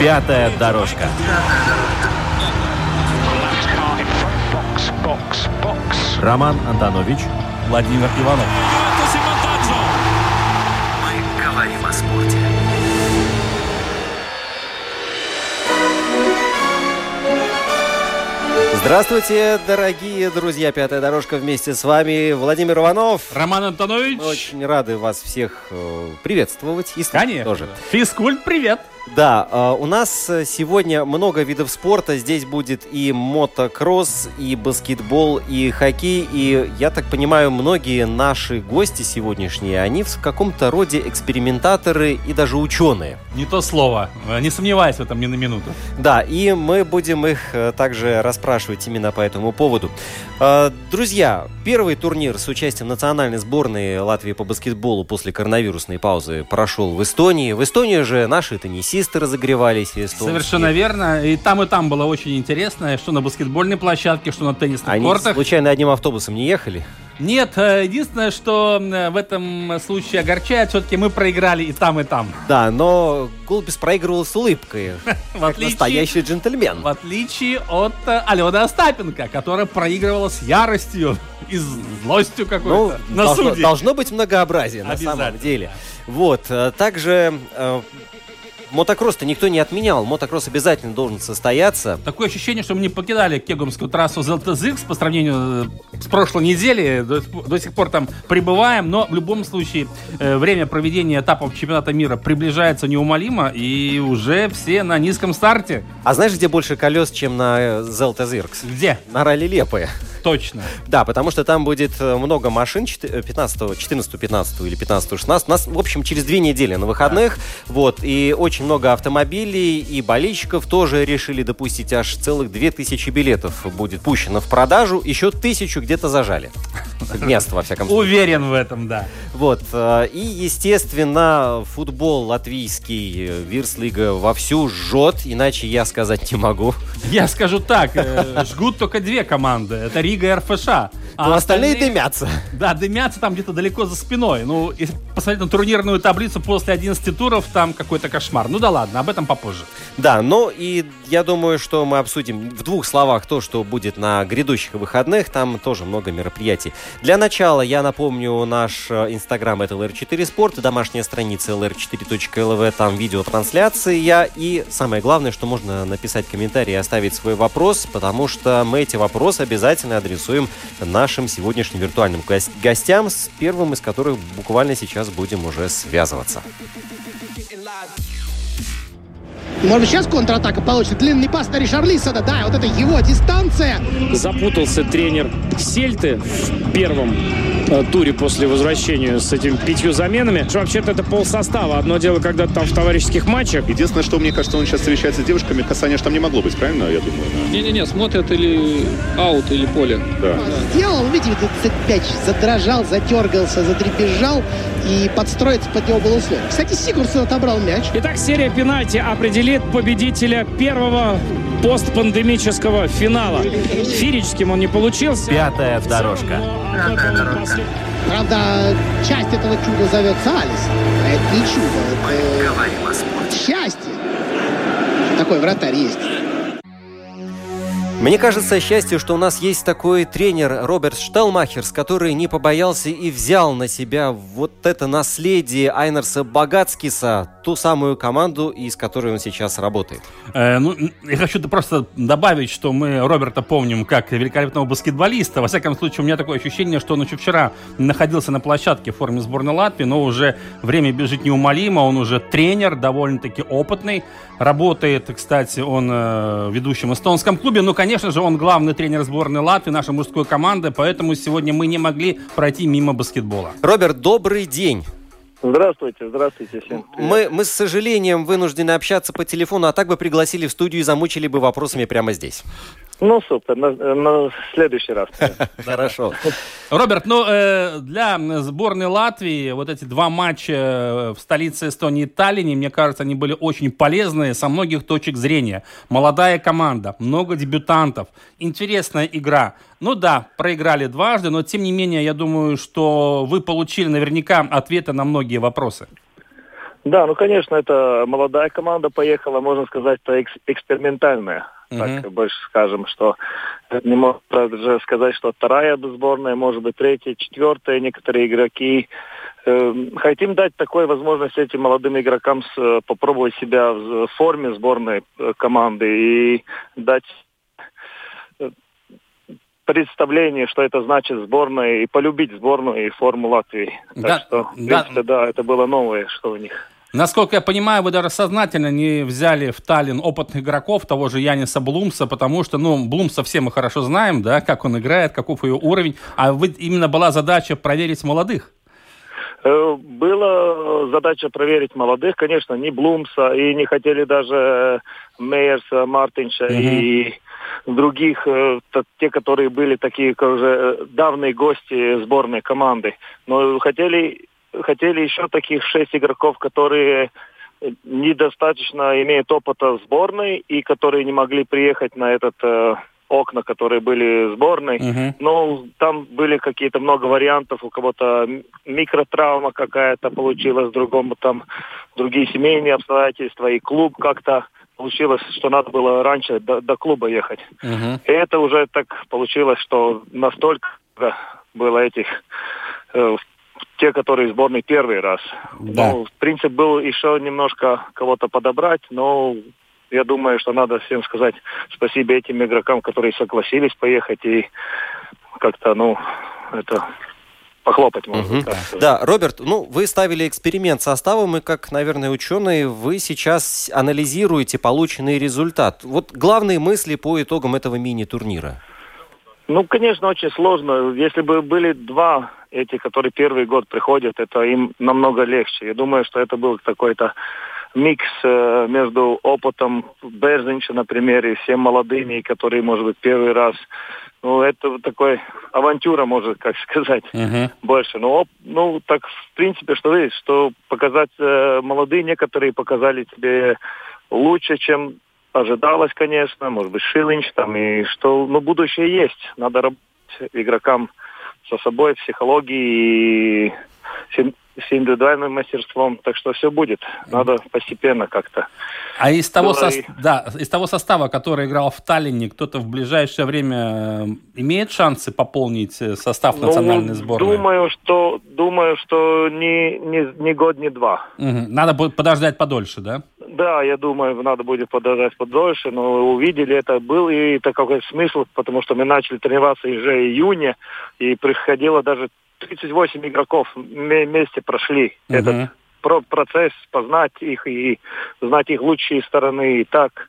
Пятая дорожка. Роман Антонович, Владимир Иванов. Мы говорим о спорте. Здравствуйте, дорогие друзья. Пятая дорожка вместе с вами. Владимир Иванов. Роман Антонович. Очень рады вас всех э, приветствовать. И Конечно. тоже. Физкульт, привет. Да, э, у нас э, сегодня много видов спорта. Здесь будет и мотокросс, и баскетбол, и хоккей. И, я так понимаю, многие наши гости сегодняшние, они в каком-то роде экспериментаторы и даже ученые. Не то слово. Э, Не сомневаюсь в этом ни на минуту. Да, и мы будем их э, также расспрашивать именно по этому поводу. Друзья, первый турнир с участием национальной сборной Латвии по баскетболу после коронавирусной паузы прошел в Эстонии. В Эстонии же наши теннисисты разогревались. эстонские. Совершенно верно. И там, и там было очень интересно, что на баскетбольной площадке, что на теннисных Они кортах. случайно одним автобусом не ехали? Нет, э, единственное, что э, в этом случае огорчает, все-таки мы проиграли и там, и там. Да, но Голубис проигрывал с улыбкой, В как отличие, настоящий джентльмен. в отличие от э, Алены Остапенко, которая проигрывала с яростью и злостью Ну, какой-то на должно, должно быть многообразие на самом деле. Вот, также мотокросс-то никто не отменял. Мотокросс обязательно должен состояться. Такое ощущение, что мы не покидали Кегумскую трассу ZTZX по сравнению э, с прошлой недели. До, сих пор- до сих пор там пребываем, но в любом случае э, время проведения этапов чемпионата мира приближается неумолимо, и уже все на низком старте. А знаешь, где больше колес, чем на э, Zirks? Где? На ралли Лепое. Точно. Да, потому что там будет э, много машин чет- э, 15, 14, 15 или 15, 16. У нас, в общем, через две недели на выходных. Вот, и очень много автомобилей и болельщиков тоже решили допустить аж целых 2000 билетов будет пущено в продажу. Еще тысячу где-то зажали. Место, во всяком случае. Уверен в этом, да. Вот. э, И, естественно, футбол латвийский, э, Вирслига вовсю жжет, иначе я сказать не могу. Я скажу так, э, жгут только две команды. Это Рига и РФШ. А Но остальные дымятся. Да, дымятся там где-то далеко за спиной. Ну, если посмотреть на турнирную таблицу после 11 туров, там какой-то кошмар. Ну да ладно, об этом попозже. Да, ну и я думаю, что мы обсудим в двух словах то, что будет на грядущих выходных. Там тоже много мероприятий. Для начала я напомню наш э, инстаграм это LR4 Спорт, домашняя страница lr4.lv, там видеотрансляция. И самое главное, что можно написать комментарий и оставить свой вопрос, потому что мы эти вопросы обязательно адресуем нашим сегодняшним виртуальным гос- гостям, с первым из которых буквально сейчас будем уже связываться. Может быть, сейчас контратака получится. Длинный пас на Ришарлисона. Да, вот это его дистанция. запутался тренер Сельты в первом э, туре после возвращения с этими пятью заменами. Что Вообще-то это пол состава. Одно дело, когда там в товарищеских матчах. Единственное, что мне кажется, он сейчас встречается с девушками, касания ж там не могло быть, правильно, я думаю? да? Не-не-не, смотрят или аут, или поле. Да. Сделал, видите, этот мяч задрожал, затергался, затрепежал. И подстроиться под него было условие. Кстати, Сигурсон отобрал мяч. Итак, серия пенальти определит победителя первого постпандемического финала. Фирическим он не получился. Пятая дорожка. Правда, часть этого чуда зовется Алис. А это не чудо, Мы это говорим о спорте. счастье. Такой вратарь есть. Мне кажется, счастье, что у нас есть такой тренер Роберт Штелмахерс, который не побоялся и взял на себя вот это наследие Айнерса Багацкиса, ту самую команду, из которой он сейчас работает. Э, ну, я хочу просто добавить, что мы Роберта помним как великолепного баскетболиста. Во всяком случае, у меня такое ощущение, что он еще вчера находился на площадке в форме сборной Латвии, но уже время бежит неумолимо. Он уже тренер, довольно-таки опытный. Работает, кстати, он э, в ведущем эстонском клубе. Ну, конечно же, он главный тренер сборной Латвии, нашей мужской команды, поэтому сегодня мы не могли пройти мимо баскетбола. Роберт, добрый день. Здравствуйте, здравствуйте всем. Мы, мы с сожалением вынуждены общаться по телефону, а так бы пригласили в студию и замучили бы вопросами прямо здесь. Ну, супер, на, на следующий раз. Хорошо. Роберт, ну, э, для сборной Латвии вот эти два матча э, в столице Эстонии и Таллине, мне кажется, они были очень полезные со многих точек зрения. Молодая команда, много дебютантов, интересная игра. Ну да, проиграли дважды, но тем не менее, я думаю, что вы получили наверняка ответы на многие вопросы. Да, ну, конечно, это молодая команда поехала, можно сказать, это экс- экспериментальная Мгм. так больше скажем, что не можно даже сказать, что вторая сборная, может быть, третья, четвертая, некоторые игроки. Э, Хотим дать такой возможность этим молодым игрокам с- э, попробовать себя в форме сборной э, команды и дать э, представление, что это значит сборная, и полюбить сборную и форму Латвии. Так Да, что, в да. принципе, да, это было новое, что у них. Насколько я понимаю, вы даже сознательно не взяли в Таллин опытных игроков, того же Яниса Блумса, потому что, ну, Блумса все мы хорошо знаем, да, как он играет, каков его уровень, а вы, именно была задача проверить молодых. Э, Была задача проверить молодых, конечно, не Блумса, и не хотели даже Мейерса, Мартинша и других, э, те, которые были такие как уже э, давние гости сборной команды. Но хотели, хотели еще таких шесть игроков, которые недостаточно имеют опыта в сборной и которые не могли приехать на этот э, окна, которые были в сборной. Мгм. Ну, там были какие-то много вариантов, у кого-то микротравма какая-то получилась, другому там другие семейные обстоятельства, и клуб как-то получилось, что надо было раньше до, до клуба ехать. Мгм. И это уже так получилось, что настолько было этих э, те, которые в сборной первый раз. Да. Ну, в принципе, был еще немножко кого-то подобрать, но я думаю, что надо всем сказать спасибо этим игрокам, которые согласились поехать и как-то, ну, это похлопать, можно сказать. Да, Роберт, ну, вы ставили эксперимент составом, и как, наверное, ученые, вы сейчас анализируете полученный результат. Вот главные мысли по итогам этого мини-турнира. Ну, конечно, очень сложно. Если бы были два эти, которые первый год приходят, это им намного легче. Я думаю, что это был какой-то микс э, между опытом Берзинча, например, и всем молодыми, которые, может быть, первый раз. Ну, это такой авантюра, может, как сказать, Мгм. больше. Но, оп- ну, так, в принципе, что видишь, что показать э, молодые некоторые показали тебе лучше, чем ожидалось, конечно, может быть, Шилинч там, и что, ну, будущее есть. Надо работать игрокам со собой, психологией и с, ин- с индивидуальным мастерством. Так что все будет. Надо постепенно как-то. А из того, и- да, из того состава, который играл в Таллине, кто-то в ближайшее время э, имеет шансы пополнить э, состав Ну, национальной сборной? Думаю, что, думаю, что не, не, не год, не два. Мгм. Надо будет подождать подольше, да? Да, я думаю, надо будет подождать подольше, но увидели это был и такой смысл, потому что мы начали тренироваться уже в июне, и приходило даже 38 игроков вме- вместе прошли Мгм. этот про- процесс, познать их и знать их лучшие стороны и так.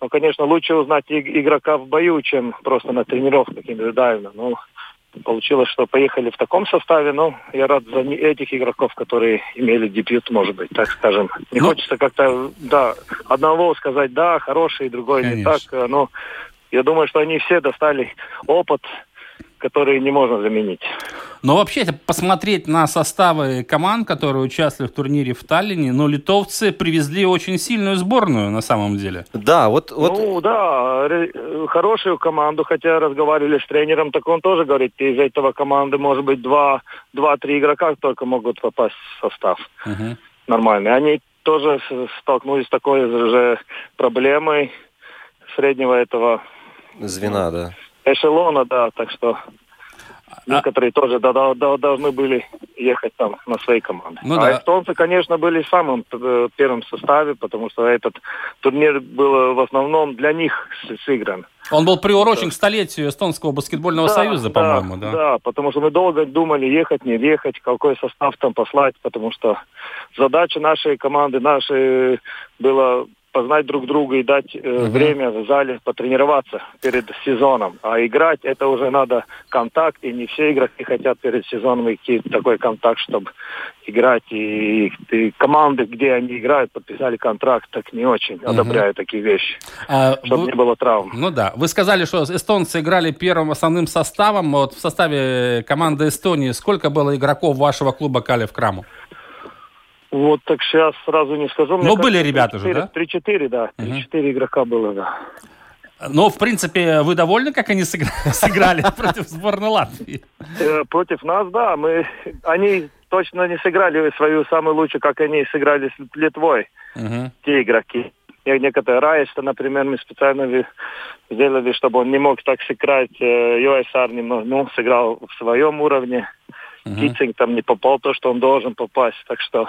Ну, конечно, лучше узнать игрока в бою, чем просто на тренировках индивидуально. Ну, получилось, что поехали в таком составе, но я рад за не- этих игроков, которые имели дебют, может быть, так скажем. Не Ну- хочется как-то, да, одного сказать, да, хороший, другой не Конечно. так, э, но я думаю, что они все достали опыт, который не можно заменить. Но вообще, если посмотреть на составы команд, которые участвовали в турнире в Таллине, ну, литовцы привезли очень сильную сборную на самом деле. Да, вот, вот Ну да, хорошую команду, хотя разговаривали с тренером, так он тоже говорит, из этого команды может быть два, два-три игрока только могут попасть в состав Мгм. нормальный. Они тоже столкнулись с такой же проблемой среднего этого звена, да. Эшелона, да, так что А некоторые тоже да- да- да- должны были ехать там на своей команде. Ну а да. эстонцы, конечно, были в самом э, первом составе, потому что этот турнир был в основном для них сыгран. Он был приурочен к столетию Эстонского баскетбольного Да, союза, да, по-моему, да? Да, потому что мы долго думали, ехать, не ехать, какой состав там послать, потому что задача нашей команды, нашей была познать друг друга и дать э, время в зале потренироваться перед сезоном. А играть это уже надо контакт, и не все игроки хотят перед сезоном идти такой контакт, чтобы играть. И, и команды, где они играют, подписали контракт, так не очень одобряют такие вещи, А чтобы вы- не было травм. Ну да. Вы сказали, что эстонцы играли первым основным составом. Вот в составе команды Эстонии сколько было игроков вашего клуба Кали в Краму? Вот так сейчас сразу не скажу. Мне Но кажется, были ребята же, 3-4, да? 3-4, да. 3-4 игрока было, да. Но, в принципе, вы довольны, как они сыгра- сыграли против сборной Латвии? Э, Против нас, да, мы, они точно не сыграли свою самую лучшую, как они сыграли с Литвой, Мгм. те игроки. Не- Некоторые Раеста, например, мы специально сделали, чтобы он не мог так сыграть. Э, Йоэсар немного, ну, сыграл в своем уровне. Китцинг там не попал то, что он должен попасть. Так что,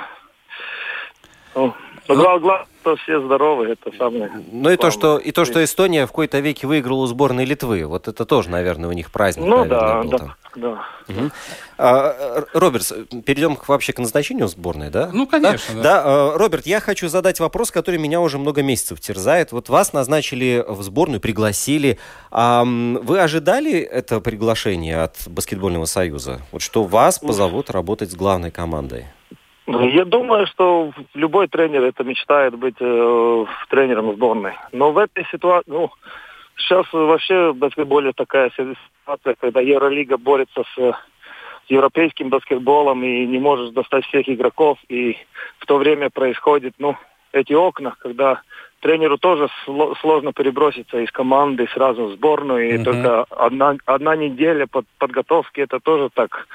ну, но гла- главное, что все здоровы, это самое. Ну и то, что, и то, что Эстония в какой-то веке выиграла у сборной Литвы. Вот это тоже, наверное, у них праздник. Ну наверное, да, был да, там. да. Мгм. А, Р- Роберт, с- перейдем к, вообще к назначению сборной, да? Ну, конечно, да. Да, э, Роберт, я хочу задать вопрос, который меня уже много месяцев терзает. Вот вас назначили в сборную, пригласили. А, вы ожидали это приглашение от Баскетбольного союза? Вот что вас позовут работать с главной командой? Я думаю, что любой тренер это мечтает быть э, тренером сборной. Но в этой ситуации, ну, сейчас вообще в баскетболе такая ситуация, когда Евролига борется с э, европейским баскетболом и не можешь достать всех игроков, и в то время происходит, ну, эти окна, когда тренеру тоже сло- сложно переброситься из команды сразу в сборную, и Мгм. только одна, одна неделя под, подготовки, это тоже так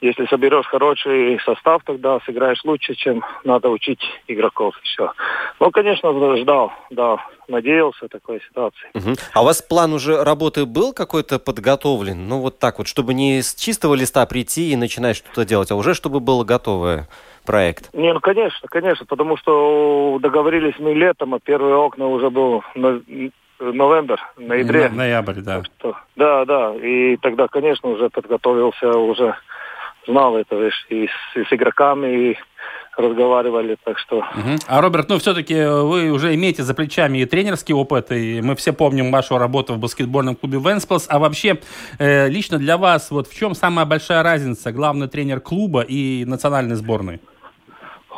если соберешь хороший состав, тогда сыграешь лучше, чем надо учить игроков. Все. Ну, конечно, ждал, да, надеялся такой ситуации. Мгм. А у вас план уже работы был какой-то подготовлен? Ну, вот так вот, чтобы не с чистого листа прийти и начинать что-то делать, а уже чтобы был готовый проект. Не, ну, конечно, конечно, потому что договорились мы летом, а первые окна уже был но- новембр, ноябре. На- Ноябрь, да. что- Да, да, и тогда, конечно, уже подготовился, уже знал это, и с, и с игроками, и разговаривали, так что... Мгм. А, Роберт, ну, все-таки вы уже имеете за плечами и тренерский опыт, и мы все помним вашу работу в баскетбольном клубе Венспилс. А вообще, э, лично для вас, вот в чем самая большая разница, главный тренер клуба и национальной сборной?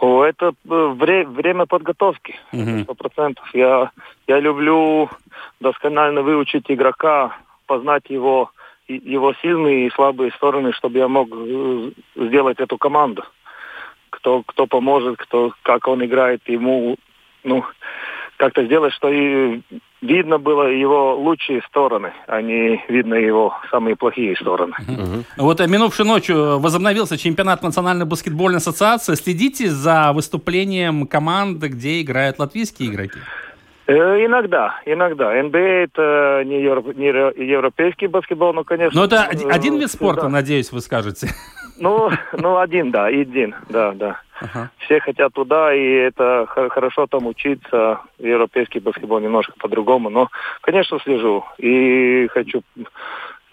О, это э, вре- время подготовки, сто процентов. Я, я люблю досконально выучить игрока, познать его, его сильные и слабые стороны, чтобы я мог э, сделать эту команду. Кто, кто поможет, кто, как он играет, ему, ну, как-то сделать, что и видно было его лучшие стороны, а не видно его самые плохие стороны. Вот э, минувшей ночью возобновился чемпионат Национальной баскетбольной ассоциации. Следите за выступлением команды, где играют латвийские игроки? Э, Иногда, иногда. НБА это не, евро- не европейский баскетбол, но, конечно... Но Ну, это э, од- один вид спорта, да. надеюсь, вы скажете. Ну, ну, один, да, один, да, да. Ага. Все хотят туда, и это хорошо там учиться. Европейский баскетбол немножко по-другому, но, конечно, слежу. И хочу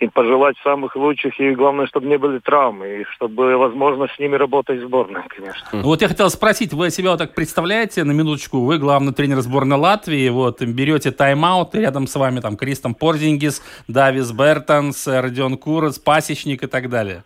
им пожелать самых лучших, и главное, чтобы не были травмы, и чтобы была возможность с ними работать в сборной, конечно. Ну, Вот я хотел спросить, вы себя вот так представляете, на минуточку, вы главный тренер сборной Латвии, вот, берете тайм-аут, и рядом с вами там Кристом Порзингис, Давис Бертонс, Родион Курец, Пасечник и так далее.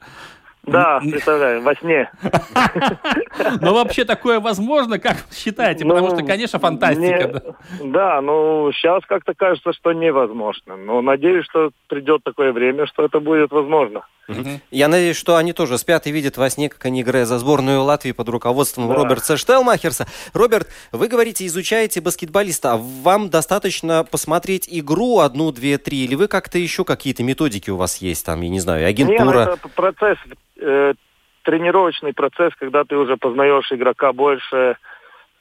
Да, представляю, во сне. Но вообще такое возможно, как считаете? Потому Ну, что, конечно, фантастика. да. Ну сейчас как-то кажется, что невозможно. Но надеюсь, что придет такое время, что это будет возможно. Я надеюсь, что они тоже спят и видят во сне, как они играют за сборную Латвии под руководством Да. Роберта Штелмахерса. Роберт, вы говорите, изучаете баскетболиста. А Вам достаточно посмотреть игру одну, две, три, или вы как-то еще какие-то методики у вас есть, там, я не знаю, ну, агентура? это п- процесс, э, тренировочный процесс, когда ты уже познаешь игрока больше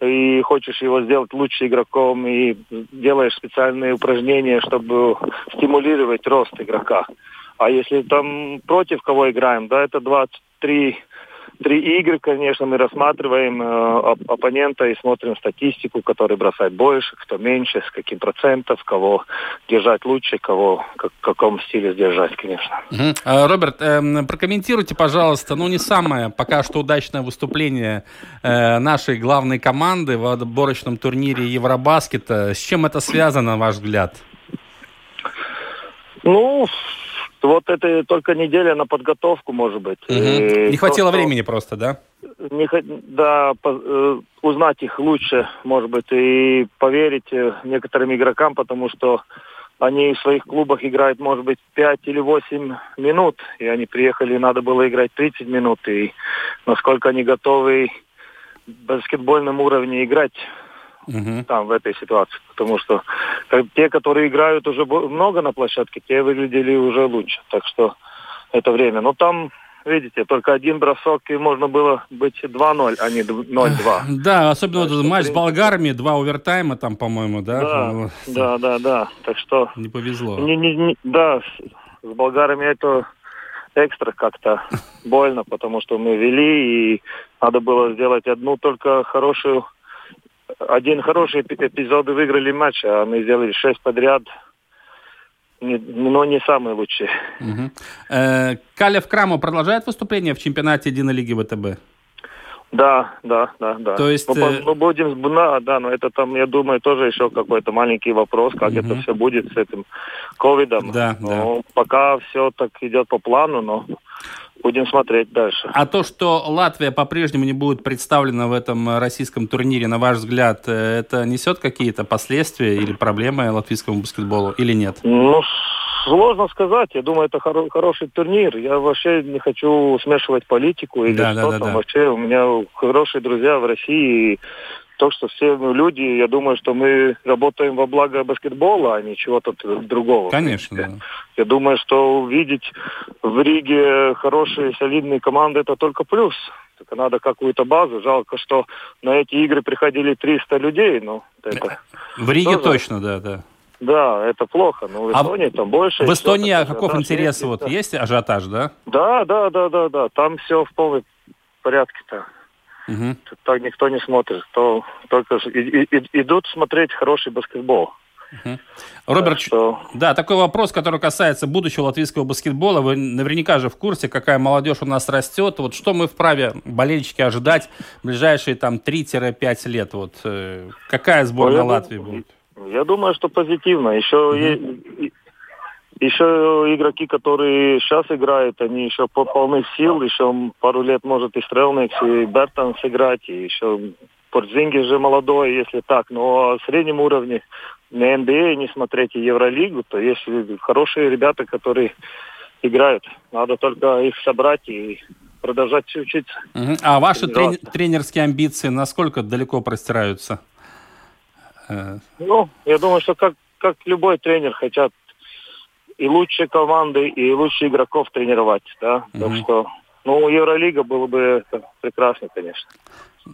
и хочешь его сделать лучше игроком, и делаешь специальные упражнения, чтобы стимулировать рост игрока. А если там против кого играем, да, это 23 три игры, конечно, мы рассматриваем э, оп- оппонента и смотрим статистику, который бросает больше, кто меньше, с каким процентом, кого держать лучше, кого как, в каком стиле сдержать, конечно. Мгм. А, Роберт, эм, прокомментируйте, пожалуйста, ну не самое пока что удачное выступление э, нашей главной команды в отборочном турнире Евробаскета. С чем это связано, на ваш взгляд? Ну, вот это только неделя на подготовку, может быть. И Не то, хватило что- времени просто, да? не да, по- э, узнать их лучше, может быть, и поверить э, некоторым игрокам, потому что они в своих клубах играют, может быть, 5 или 8 минут, и они приехали, надо было играть 30 минут, и насколько они готовы в баскетбольном уровне играть Мгм. там, в этой ситуации. Потому что те, которые играют уже много на площадке, те выглядели уже лучше. Так что это время. Но там, видите, только один бросок, и можно было быть 2-0, а не д- 0-2. Да, особенно вот Так что, матч с болгарами, два овертайма там, по-моему, да? Да, Ну, да, да, да. Так что, Не повезло. не, не, не- да, с, с болгарами это экстра как-то больно, потому что мы вели, и надо было сделать одну только хорошую один хороший эпи- эпизод выиграли матч, а мы сделали шесть подряд. Но не самые лучшие. Мгм. Э, Калев Крамо продолжает выступление в чемпионате единой лиги ВТБ? Да, да, да, да. То есть, по- э, ну, будем, да, да, но это там, я думаю, тоже еще какой-то маленький вопрос, как Мгм. это все будет с этим ковидом. Да, Ну, Пока все так идет по плану, но будем смотреть дальше. А то, что Латвия по-прежнему не будет представлена в этом э, российском турнире, на ваш взгляд, э, это несет какие-то последствия или проблемы латвийскому баскетболу или нет? Ну, сложно сказать. Я думаю, это хоро- хороший турнир. Я вообще не хочу смешивать политику или Да, да, что да, там. да. Вообще у меня хорошие друзья в России. То, что все мы люди, я думаю, что мы работаем во благо баскетбола, а не чего-то другого. в Конечно, да. Я думаю, что увидеть в Риге хорошие, солидные команды, это только плюс. Только надо какую-то базу. Жалко, что на эти игры приходили 300 людей. Ну, это... В Риге Тоже. точно, да, да. Да, это плохо. Но в А Эстонии там больше. В Эстонии так, каков ажиотаж интерес? есть, Вот да. есть ажиотаж, да? Да, да, да, да, да. Там все в полном порядке-то. Мгм. Тут Так никто не смотрит. То только и- и- идут смотреть хороший баскетбол. Роберт, Так что- да, такой вопрос, который касается будущего латвийского баскетбола. Вы наверняка же в курсе, какая молодежь у нас растет. Вот что мы вправе, болельщики, ожидать в ближайшие там 3-5 лет? Вот э, какая сборная Ну, я Латвии будет? Я думаю, что позитивно. Еще и- еще игроки, которые сейчас играют, они еще по- полны сил. Еще пару лет может и Стрелникс, и Бертон сыграть, и еще Порзинги же молодой, если так. Но в среднем уровне на НБА не смотреть и Евролигу, то есть хорошие ребята, которые играют. Надо только их собрать и продолжать учиться. А ваши трени- тренерские амбиции насколько далеко простираются? Э, Ну, я думаю, что как, как любой тренер хотят и лучшие команды, и лучших игроков тренировать, да. Так Мгм. что, ну, Евролига было бы это прекрасно, конечно.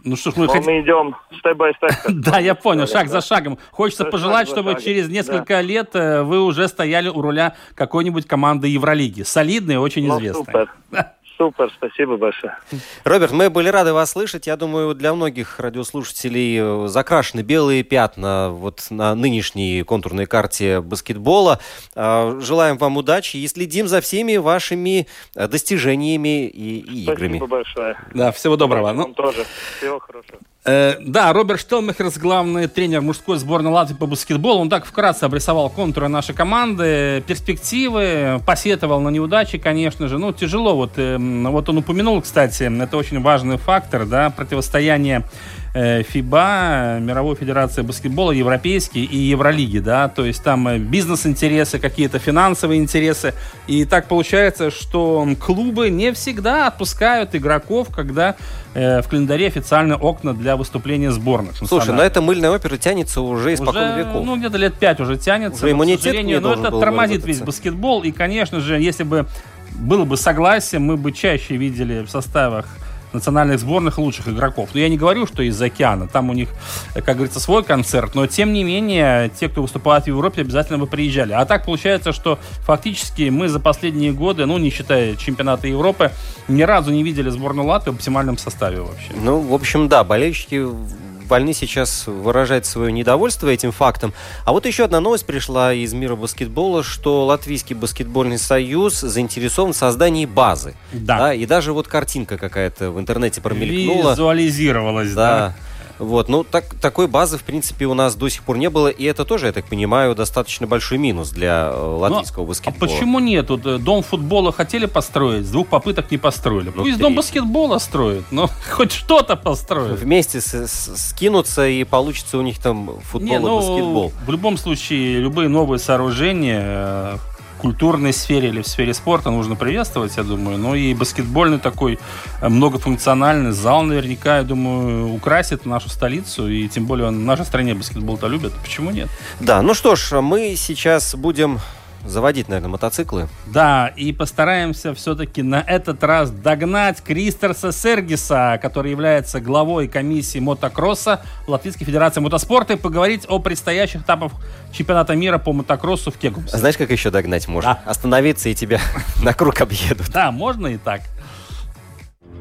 Ну что ж, мы хотим... мы идем степ-бай-степ. Да, я понял, шаг за шагом. Хочется пожелать, чтобы через несколько лет э, вы уже стояли у руля какой-нибудь команды Евролиги. Солидной, очень Ну, известной. супер. Спасибо большое. Роберт, мы были рады вас слышать. Я думаю, для многих радиослушателей э, закрашены белые пятна вот на нынешней контурной карте баскетбола. А, Желаем вам удачи и следим за всеми вашими э, достижениями и, и играми. Спасибо большое. Да, всего доброго. Вам Ну, тоже. Всего хорошего. Э, да, Роберт Штелмахерс, главный тренер мужской сборной Латвии по баскетболу, он так вкратце обрисовал контуры нашей команды, перспективы, посетовал на неудачи, конечно же. Ну, тяжело. Вот, э, вот он упомянул, кстати, это очень важный фактор, да, противостояние э, ФИБА, Мировой Федерации баскетбола, Европейский и Евролиги, да, то есть там э, бизнес-интересы, какие-то финансовые интересы. И так получается, что клубы не всегда отпускают игроков, когда э, в календаре официальные окна для выступления сборных. Слушай, но эта мыльная опера тянется уже испокон Уже, веков. Ну, где-то лет пять уже тянется. Уже но, к сожалению, не но это тормозит весь баскетбол. И, конечно же, если бы было бы согласие, мы бы чаще видели в составах национальных сборных лучших игроков. Но я не говорю, что из океана. Там у них, как говорится, свой концерт. Но, тем не менее, те, кто выступает в Европе, обязательно бы приезжали. А так получается, что фактически мы за последние годы, ну, не считая чемпионата Европы, ни разу не видели сборную Латвии в оптимальном составе вообще. Ну, в общем, да, болельщики вольны сейчас выражать свое недовольство этим фактом. А вот еще одна новость пришла из мира баскетбола, что Латвийский баскетбольный союз заинтересован в создании базы. Да. да и даже вот картинка какая-то в интернете промелькнула. Визуализировалась, да. да. Вот, ну так, такой базы, в принципе, у нас до сих пор не было, и это тоже, я так понимаю, достаточно большой минус для э, латвийского Ну, баскетбола. А почему нет? Вот, э, дом футбола хотели построить, с двух попыток не построили. Ну, Пусть три. дом баскетбола строят, но хоть что-то построят. Вместе с- с- скинуться, и получится у них там футбол Не, и ну, баскетбол. В любом случае, любые новые сооружения э, культурной сфере или в сфере спорта нужно приветствовать, я думаю. Ну и баскетбольный такой э, многофункциональный зал наверняка, я думаю, украсит нашу столицу. И тем более в нашей стране баскетбол-то любят. Почему нет? Да, ну что ж, мы сейчас будем заводить, наверное, мотоциклы. Да, и постараемся все-таки на этот раз догнать Кристерса Сергиса, который является главой комиссии мотокросса Латвийской Федерации мотоспорта, и поговорить о предстоящих этапах чемпионата мира по мотокроссу в Кегумсе. А Знаешь, как еще догнать можно? Остановиться и тебя на круг объедут. Да, можно и так.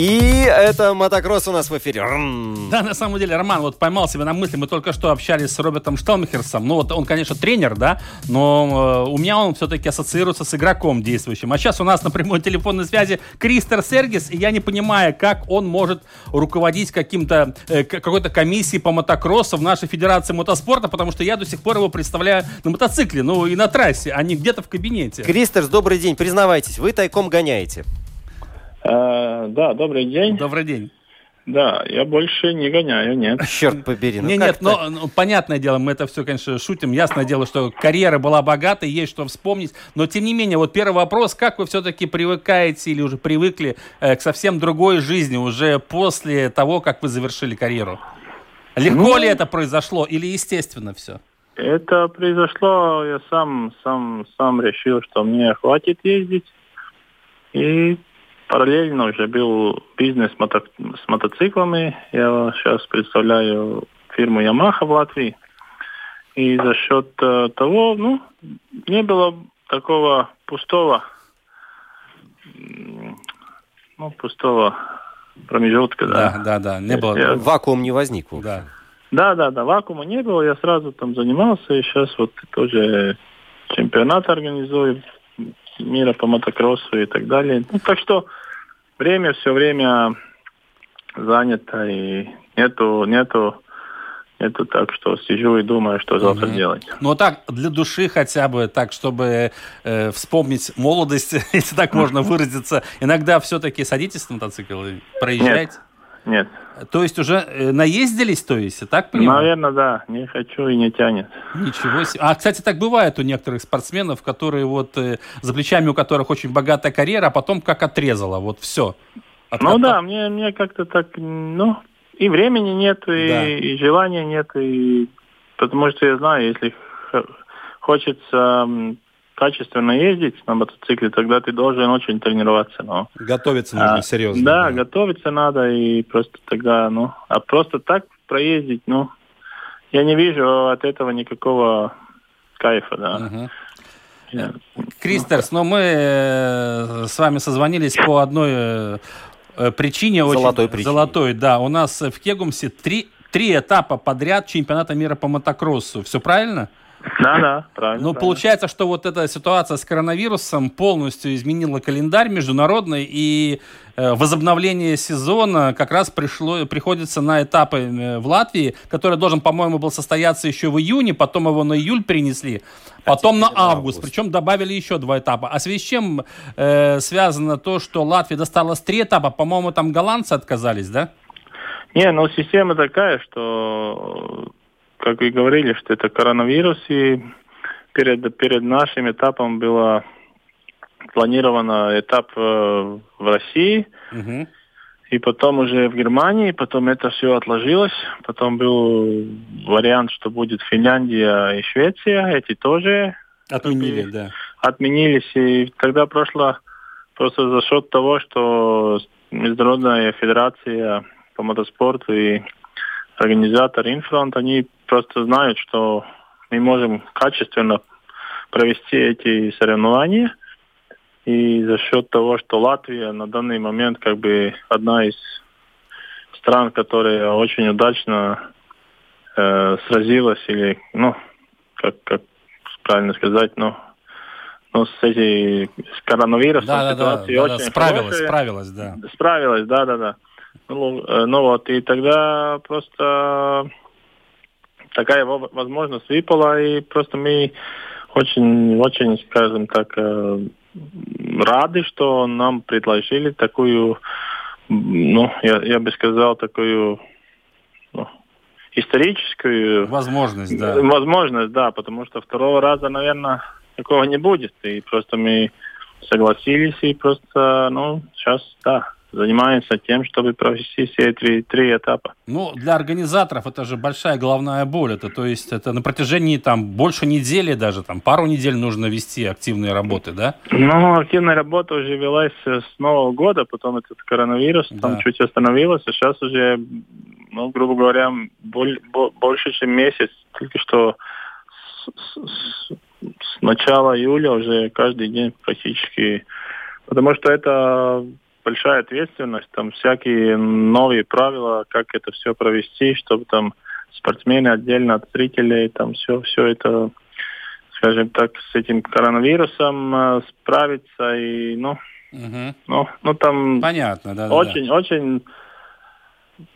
И это мотокросс у нас в эфире. Да, на самом деле, Роман вот поймал себя на мысли. Мы только что общались с Робертом Шталмихерсом. Ну, вот он, конечно, тренер, да, но э, у меня он все-таки ассоциируется с игроком действующим. А сейчас у нас на прямой телефонной связи Кристер Сергис, и я не понимаю, как он может руководить каким-то, э, какой-то комиссией по мотокроссу в нашей Федерации мотоспорта, потому что я до сих пор его представляю на мотоцикле, ну, и на трассе, а не где-то в кабинете. Кристерс, добрый день. Признавайтесь, вы тайком гоняете. Э, да, добрый день. Добрый день. Да, я больше не гоняю, нет. Черт побери. ну Не, нет, но, ну, понятное дело, мы это все, конечно, шутим. Ясное дело, что карьера была богатой, есть что вспомнить. Но, тем не менее, вот первый вопрос, как вы все-таки привыкаете или уже привыкли э, к совсем другой жизни уже после того, как вы завершили карьеру? Легко Ну, ли это произошло или естественно все? Это произошло, я сам, сам, сам решил, что мне хватит ездить. И параллельно уже был бизнес мото- с мотоциклами. Я сейчас представляю фирму Yamaha в Латвии. И за счет э, того, ну, не было такого пустого, ну, пустого промежутка, да. Да, да, да, не было. Я- Вакуум не возник. в общем. Да. Да, да, да, вакуума не было, я сразу там занимался, и сейчас вот тоже чемпионат организую мира по мотокроссу и так далее. Ну, так что время все время занято, и нету, нету, нету так, что сижу и думаю, что завтра Мгм. делать. Ну, так, для души хотя бы, так, чтобы э, вспомнить молодость, если так можно выразиться. Иногда все-таки садитесь на мотоцикл и проезжаете? Нет. То есть уже э, наездились, то есть, так понимаю? Наверное, да, не хочу и не тянет. Ничего себе. А, кстати, так бывает у некоторых спортсменов, которые вот э, за плечами у которых очень богатая карьера, а потом как отрезала, вот все. Ну да, мне, мне как-то так, ну, и времени нет, и, Да. и желания нет, и потому что я знаю, если хочется качественно ездить на мотоцикле, тогда ты должен очень тренироваться. Но, Готовиться нужно а, серьезно. Да, готовиться надо, и просто тогда, ну, а просто так проездить, ну, я не вижу от этого никакого кайфа, да. Я- Кристерс, но мы э, с вами созвонились по одной причине. очень- Золотой причине. Золотой, да. У нас в Кегумсе три, три этапа подряд чемпионата мира по мотокроссу. Все правильно? Да, да, правильно. Ну, получается, что вот эта ситуация с коронавирусом полностью изменила календарь международный, и э, возобновление сезона как раз пришло, приходится на этапы э, в Латвии, который должен, по-моему, был состояться еще в июне, потом его на июль перенесли, потом на август, август. причем добавили еще два этапа. А в связи с чем э, связано то, что Латвии досталось три этапа, по-моему, там голландцы отказались, да? Не, ну система такая, что, как вы говорили, что это коронавирус, и перед, перед нашим этапом было планировано этап э, в России, Мгм. и потом уже в Германии, потом это все отложилось, потом был вариант, что будет Финляндия и Швеция, эти тоже. Отменили, да. отменились, и тогда прошло просто за счет того, что Международная федерация по мотоспорту и организатор Инфронт, они просто знают, что мы можем качественно провести эти соревнования. И за счет того, что Латвия на данный момент как бы одна из стран, которая очень удачно э, сразилась или, ну, как, как правильно сказать, ну, ну, с этой с коронавирусом Да, да, да, да, да, очень справилась, хорошая. справилась, да. Справилась, да, да, да. Ну, э, ну вот, и тогда просто такая во- возможность выпала, и просто мы очень, очень, скажем так, э, рады, что нам предложили такую, ну, я, я бы сказал, такую ну, историческую Возможность, да. возможность, да, потому что второго раза, наверное, такого не будет. И просто мы согласились и просто, ну, сейчас, да, занимаемся тем, чтобы провести все три, три этапа. Ну, для организаторов это же большая головная боль. Это, то есть это на протяжении там больше недели даже, там пару недель нужно вести активные работы, да? Ну, активная работа уже велась э, с Нового года, потом этот коронавирус там Да. чуть остановилось, а сейчас уже, ну, грубо говоря, боль- бо- больше, чем месяц. Только что с- с- с начала июля уже каждый день практически. Потому что это большая ответственность, там всякие новые правила, как это все провести, чтобы там спортсмены отдельно от зрителей, там все, все это скажем так, с этим коронавирусом э, справиться и, ну, Мгм. ну, ну там Понятно, да, да. очень, очень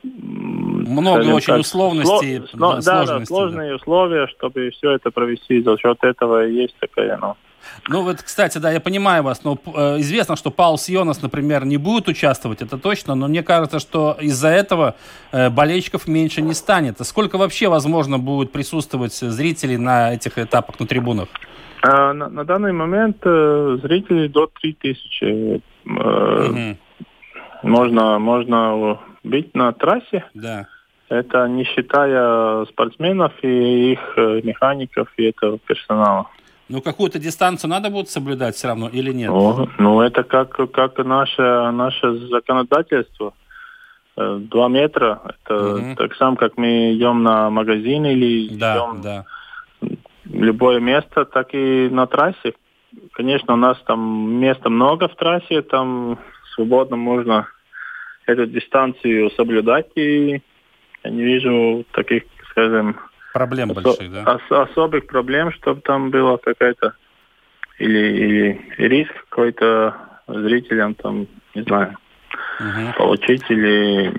Много скажем очень так, условностей, сло- да, сло- да, да, сложностей, да. сложные условия, чтобы все это провести. За счет этого есть такая, ну, Ну вот, кстати, да, я понимаю вас, но э, известно, что Паул Сионас, например, не будет участвовать, это точно, но мне кажется, что из-за этого э, болельщиков меньше не станет. А сколько вообще, возможно, будет присутствовать зрителей на этих этапах, на трибунах? А на, на данный момент э, зрителей до 3000. Э, Мгм. можно, можно быть на трассе. Да. Это не считая спортсменов и их э, механиков и этого персонала. Ну, какую-то дистанцию надо будет соблюдать все равно или нет? Ну, ну, это как, как наше, наше законодательство. Э, Два метра. Это Мгм. так само, как мы идем на магазин или Да, идем да. любое место, так и на трассе. Конечно, у нас там места много в трассе, там свободно можно эту дистанцию соблюдать, и я не вижу таких, скажем, Проблем осо- больших, да? ос- особых проблем, чтобы там была какая-то или, или риск какой-то зрителям там, не знаю, Мгм. получить или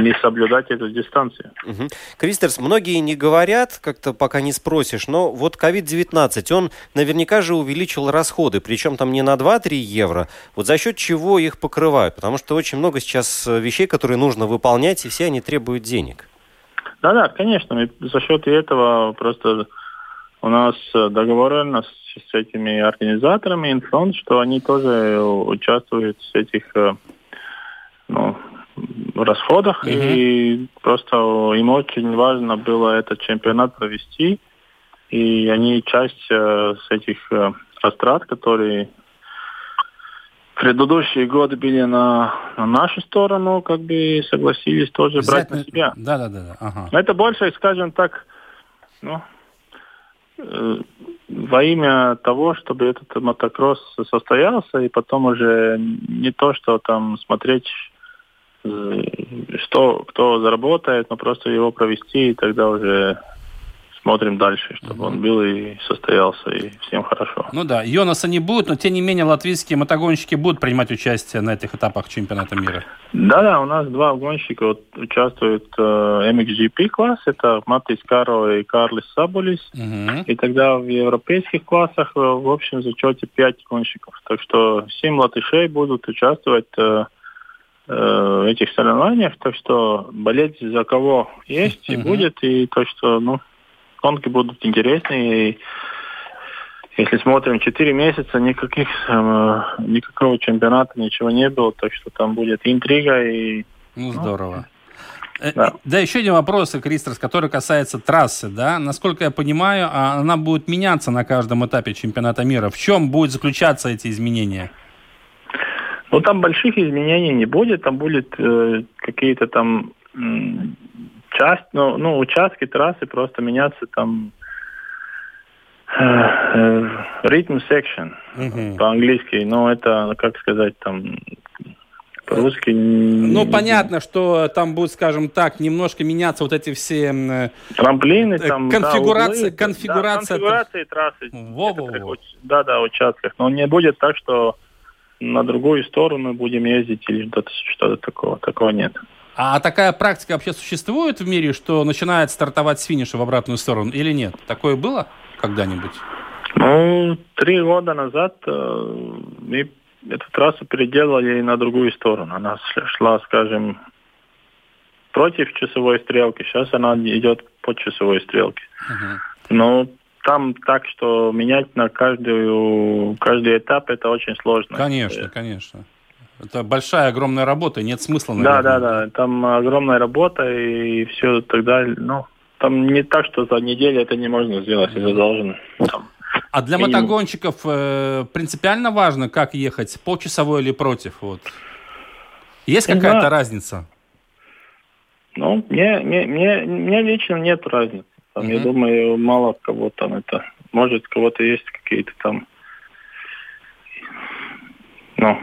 не соблюдать эту дистанцию. Мгм. Кристерс, многие не говорят, как-то пока не спросишь, но вот COVID-19, он наверняка же увеличил расходы, причем там не на 2-3 евро, вот за счет чего их покрывают, потому что очень много сейчас э, вещей, которые нужно выполнять, и все они требуют денег. Да-да, конечно, мы за счет этого просто у нас э, договоренность с этими организаторами Инфронт, что они тоже участвуют в этих э, ну, расходах, Мгм. и просто им очень важно было этот чемпионат провести, и они часть э, с этих растрат, которые предыдущие годы были на, на нашу сторону, как бы согласились тоже брать на себя. Да, да, да, да. Ага. Но это больше, скажем так, ну, э, во имя того, чтобы этот мотокросс состоялся, и потом уже не то, что там смотреть, э, что кто заработает, но просто его провести, и тогда уже смотрим дальше, чтобы он был и состоялся, и всем хорошо. Ну да, Йонаса не будет, но тем не менее латвийские мотогонщики будут принимать участие на этих этапах чемпионата мира. Да-да, у нас два гонщика вот, участвуют э, MXGP класс, это Матис Каро и Карлис Сабулис. Мгм. И тогда в европейских классах э, в общем зачете 5 гонщиков. Так что 7 латышей будут участвовать э, э, в этих соревнованиях. Так что болеть за кого есть и будет. И то, что ну, гонки будут интересные. И если смотрим 4 месяца, никаких, э, никакого чемпионата, ничего не было. Так что там будет интрига и Ну, здорово. Э, Да. еще один вопрос, Кристос, который касается трассы, да. Насколько я понимаю, а, она будет меняться на каждом этапе чемпионата мира. В чем будут заключаться эти изменения? Ну, там больших изменений не будет, там будет э, какие-то там часть, ну, ну, участки трассы просто меняться там э, э, ритм section по-английски, но это, как сказать, там по-русски... Ну, понятно, что там будет, скажем так, немножко меняться вот эти все... э, Трамплины, э, там, конфигурация, да, углы, конфигурация. да, конфигурации трассы. некоторых уч- Да, да, участках. Но не будет так, что на другую сторону будем ездить или что-то, что-то такого. Такого нет. А такая практика вообще существует в мире, что начинает стартовать с финиша в обратную сторону или нет? Такое было когда-нибудь? Ну, три года назад э, мы эту трассу переделали на другую сторону. Она шла, скажем, против часовой стрелки. Сейчас она идет по часовой стрелке. Но там так, что менять на каждую, каждый этап это очень сложно. Конечно, конечно. Это большая, огромная работа, и нет смысла, Да, наверное. да, да. Там огромная работа и все так далее. Ну, там не так, что за неделю это не можно сделать, это должен. Там, А для минимум. мотогонщиков э, принципиально важно, как ехать, по часовой или против? Вот. Есть какая-то знаю. разница? Ну, мне, мне, мне, мне лично нет разницы. Там, Я Мгм. думаю, мало кого там это... Может, у кого-то есть какие-то там... Ну,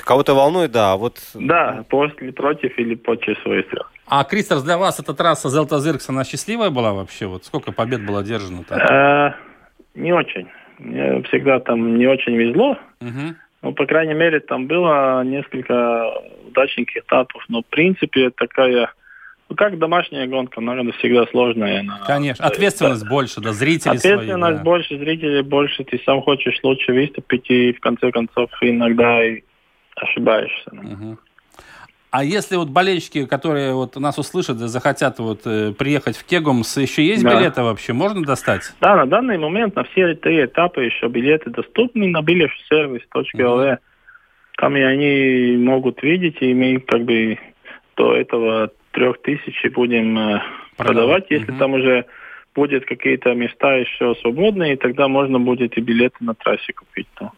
Кого-то волнует, да, а вот... да, после, против или по часовой стрелке. А, Кристос, для вас эта трасса Зелта Зиркс, она счастливая была вообще? Вот сколько побед было одержано? там? Э, не очень. Мне всегда там не очень везло. Ну, по крайней мере, там было несколько удачных этапов. Но, в принципе, такая... Ну, как домашняя гонка, наверное, всегда сложная. Она, Конечно, ответственность больше, да, зрители свои. Ответственность да. больше, зрителей больше, ты сам хочешь лучше выступить, и в конце концов иногда и ошибаешься. Мгм. А если вот болельщики, которые вот нас услышат, захотят вот э, приехать в Кегумс, еще есть Да. билеты вообще? Можно достать? Да, на данный момент на все три этапа еще билеты доступны на билетсервис.лв. Там и они могут видеть, и мы как бы до этого трех тысяч будем э, продавать, если там уже будет какие-то места еще свободные, тогда можно будет и билеты на трассе купить. Но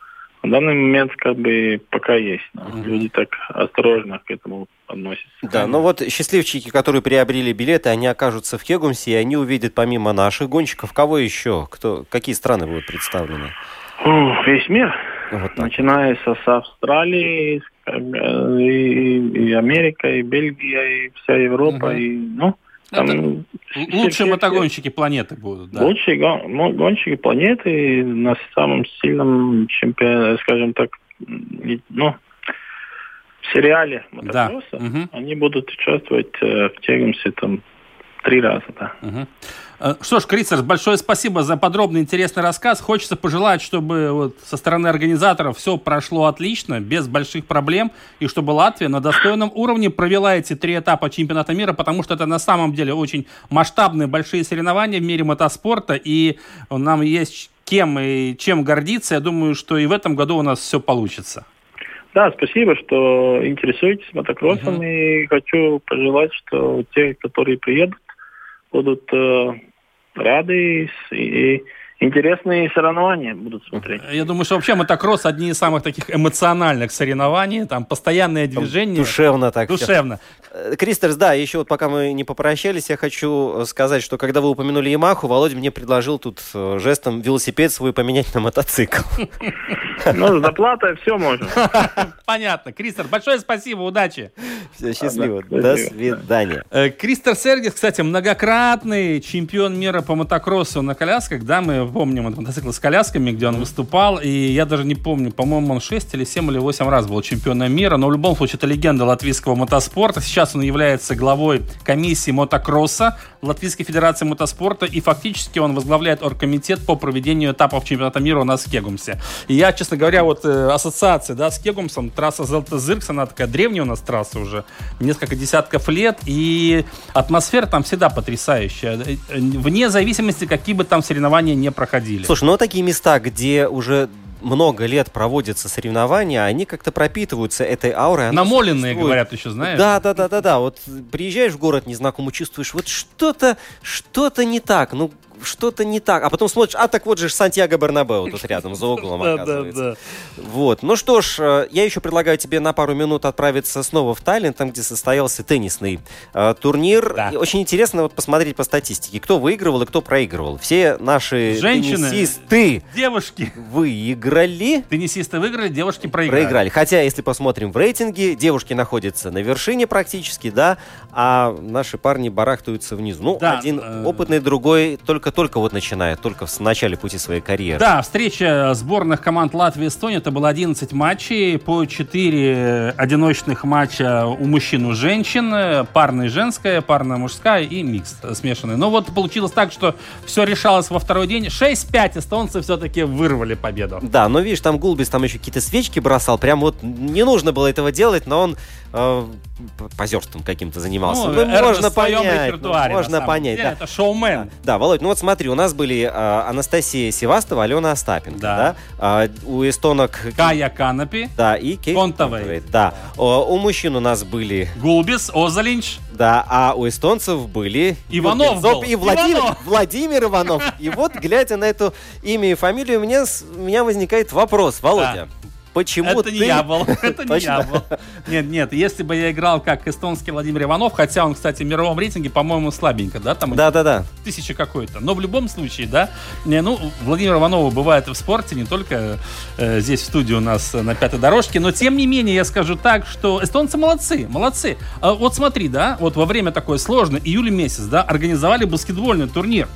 на данный момент как бы пока есть. но Люди так осторожно к этому относятся. Да, ну вот счастливчики, которые приобрели билеты, они окажутся в Кегумсе, и они увидят помимо наших гонщиков, кого еще? Кто, какие страны будут представлены? Ух, Весь мир, Вот так. начиная с, с Австралии, и, и Америка, и Бельгия, и вся Европа, и ну там Это Лучшие все- мотогонщики планеты будут, да. Лучшие гон- гонщики планеты на самом сильном чемпионате, скажем так, ну, в сериале Да. мотокросса, Мгм. они будут участвовать э, в Тегемсе там три раза, да. Мгм. Э, Что ж, Крицерс, большое спасибо за подробный интересный рассказ. Хочется пожелать, чтобы вот со стороны организаторов все прошло отлично, без больших проблем, и чтобы Латвия на достойном уровне провела эти три этапа чемпионата мира, потому что это на самом деле очень масштабные большие соревнования в мире мотоспорта, и нам есть кем и чем гордиться. Я думаю, что и в этом году у нас все получится. Да, спасибо, что интересуетесь мотокроссом, и хочу пожелать, что те, которые приедут, будут э, рады и, интересные соревнования будут смотреть. Я думаю, что вообще мотокросс одни из самых таких эмоциональных соревнований, там постоянное движение. Душевно так. Душевно. Э, Кристерс, да, еще вот пока мы не попрощались, я хочу э, сказать, что когда вы упомянули Ямаху, Володя мне предложил тут э, жестом велосипед свой поменять на мотоцикл. Ну, с доплатой все можно. Понятно. Кристер, большое спасибо, удачи. Все, счастливо. Да, До спасибо. свидания. Э, Кристер Сергис, кстати, многократный чемпион мира по мотокроссу на колясках, да, мы помним этот мотоцикл с колясками, где он выступал, и я даже не помню, по-моему, он 6 или 7 или 8 раз был чемпионом мира, но в любом случае это легенда латвийского мотоспорта. Сейчас он является главой комиссии мотокросса Латвийской Федерации мотоспорта, и фактически он возглавляет оргкомитет по проведению этапов чемпионата мира у нас в Кегумсе. И я, честно говоря, вот э, ассоциация, да, с Кегумсом, трасса Зелтезыркс, она такая древняя у нас трасса уже, несколько десятков лет, и атмосфера там всегда потрясающая, Э, э, вне зависимости, какие бы там соревнования не проходили. Слушай, ну такие места, где уже много лет проводятся соревнования, они как-то пропитываются этой аурой. Намоленные, существует. говорят, еще знаешь? Да, да, да, да, да. Вот приезжаешь в город незнакомый, чувствуешь, вот что-то, что-то не так. Ну, что-то не так. А потом смотришь, а так вот же Сантьяго Бернабеу тут рядом, за углом, Да, да, оказывается. да. Вот. Ну что ж, э, я еще предлагаю тебе на пару минут отправиться снова в Таллин, там, где состоялся теннисный э, турнир. Очень интересно вот посмотреть по статистике, кто выигрывал и кто проигрывал. Все наши Женщины. теннисисты Девушки. выиграли. Теннисисты выиграли, девушки проиграли. Проиграли. Хотя, если посмотрим в рейтинге, девушки находятся на вершине практически, да, а наши парни барахтаются внизу. Ну, один э, опытный, другой только-только вот начинает, только в начале пути своей карьеры. Да, встреча сборных команд Латвии и Эстонии. Это было 11 матчей, по 4 одиночных матча у мужчин у женщин, парная женская, парная мужская и микс смешанный. Но вот получилось так, что все решалось во второй день. 6-5 эстонцы все-таки вырвали победу. Да, но видишь, там Гулбис там еще какие-то свечки бросал. Прям вот не нужно было этого делать, но он э, позерством каким-то занимался. Ну, Ну, можно понять. ну, можно понять, деле. да. Это шоумен. Да, Володь, ну вот смотри, у нас были э, Анастасия Севастова, Алена Остапенко, да? Да. А, у эстонок... Кая Канапи, Да, и Кейт Контовей. Да. О, у мужчин у нас были, Гулбис, Озалинч. да, а у эстонцев были... Иванов Зоб был. И Владимир, Иванов. Владимир Иванов. И вот, глядя на это имя и фамилию, у меня, у меня возникает вопрос, Володя. Почему Это ты... не я был. Это не я был. Нет, нет, если бы я играл как эстонский Владимир Иванов, хотя он, кстати, в мировом рейтинге, по-моему, слабенько, да, там Да-да-да. тысяча какой-то. Но в любом случае, да, не, ну, Владимир Иванова бывает и в спорте, не только э, здесь в студии у нас на пятой дорожке, но тем не менее я скажу так, что эстонцы молодцы, молодцы. А вот смотри, да, вот во время такой сложной, июля месяц, да, организовали баскетбольный турнир.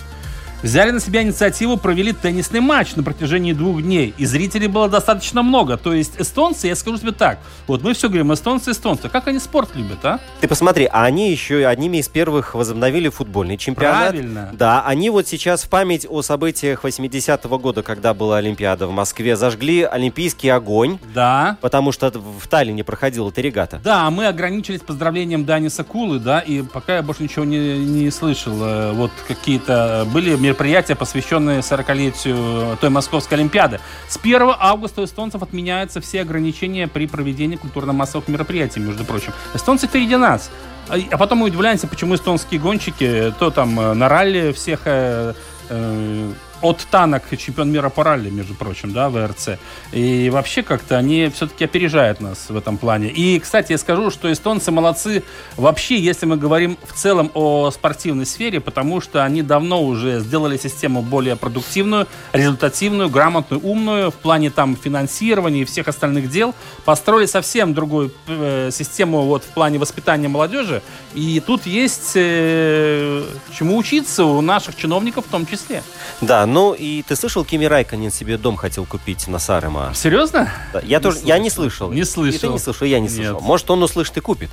Взяли на себя инициативу, провели теннисный матч на протяжении двух дней. И зрителей было достаточно много. То есть эстонцы, я скажу тебе так, вот мы все говорим, эстонцы, эстонцы. Как они спорт любят, а? Ты посмотри, а они еще одними из первых возобновили футбольный чемпионат. Правильно. Да, они вот сейчас в память о событиях 80-го года, когда была Олимпиада в Москве, зажгли олимпийский огонь, Да. потому что в Таллине проходила эта регата. Да, мы ограничились поздравлением Даниса Кулы, да, и пока я больше ничего не, не слышал. Э, Вот какие-то были мероприятия, посвященные 40-летию той Московской Олимпиады. С 1 августа у эстонцев отменяются все ограничения при проведении культурно-массовых мероприятий, между прочим. Эстонцы впереди нас. А А потом мы удивляемся, почему эстонские гонщики то там э, на ралли всех э, э, от танок чемпион мира по ралли, между прочим, да, ВРЦ. И вообще как-то они все-таки опережают нас в этом плане. И, кстати, я скажу, что эстонцы молодцы вообще, если мы говорим в целом о спортивной сфере, потому что они давно уже сделали систему более продуктивную, результативную, грамотную, умную в плане там финансирования и всех остальных дел. Построили совсем другую э, систему вот в плане воспитания молодежи. И тут есть э, чему учиться у наших чиновников в том числе. Да, ну и ты слышал, Кими Райконин себе дом хотел купить на Сарема? Серьезно? Да, я тоже, я не слышал. Не И ты слышал. не слышал, и я не слышал. Нет. Может, он услышит и купит.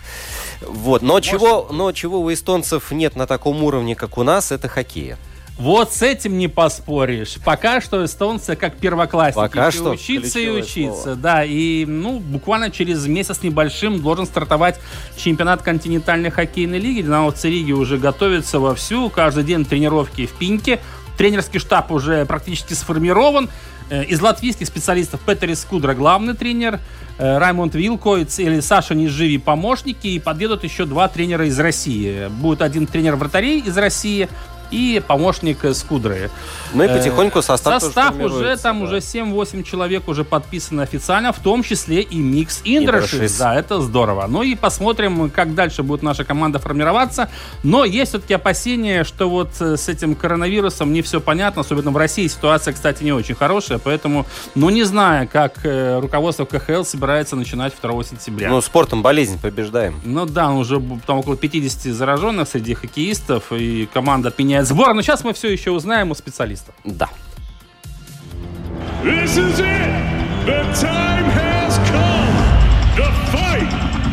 Вот. Но чего, но чего у эстонцев нет на таком уровне, как у нас, это хоккея. Вот с этим не поспоришь. Пока что эстонцы как первоклассники. Пока Еще что Учиться и учиться, слово. да. И, ну, буквально через месяц небольшим должен стартовать чемпионат континентальной хоккейной лиги. Динамо Риги уже готовится вовсю. Каждый день тренировки в Пиньке. Тренерский штаб уже практически сформирован. Э, Из латвийских специалистов Петерис Кудра главный тренер, э, Раймонд Вилкоиц или Саша Ниживи помощники, и подъедут еще два тренера из России. Будет один тренер вратарей из России и помощник с Кудры. Ну и потихоньку состав Состав уже, там да. уже 7-8 человек уже подписаны официально, в том числе и Микс. Индрошис. Да, это здорово. Ну и посмотрим, как дальше будет наша команда формироваться. Но есть все-таки опасения, что вот э, с этим коронавирусом не все понятно, особенно в России ситуация, кстати, не очень хорошая, поэтому, ну не знаю, как э, руководство КХЛ собирается начинать 2 сентября. Ну, спортом болезнь побеждаем. Ну да, уже б- там около 50 зараженных среди хоккеистов, и команда отменяет сбор. Но сейчас мы все еще узнаем у специалистов. Да. This is it. The time has come. The fight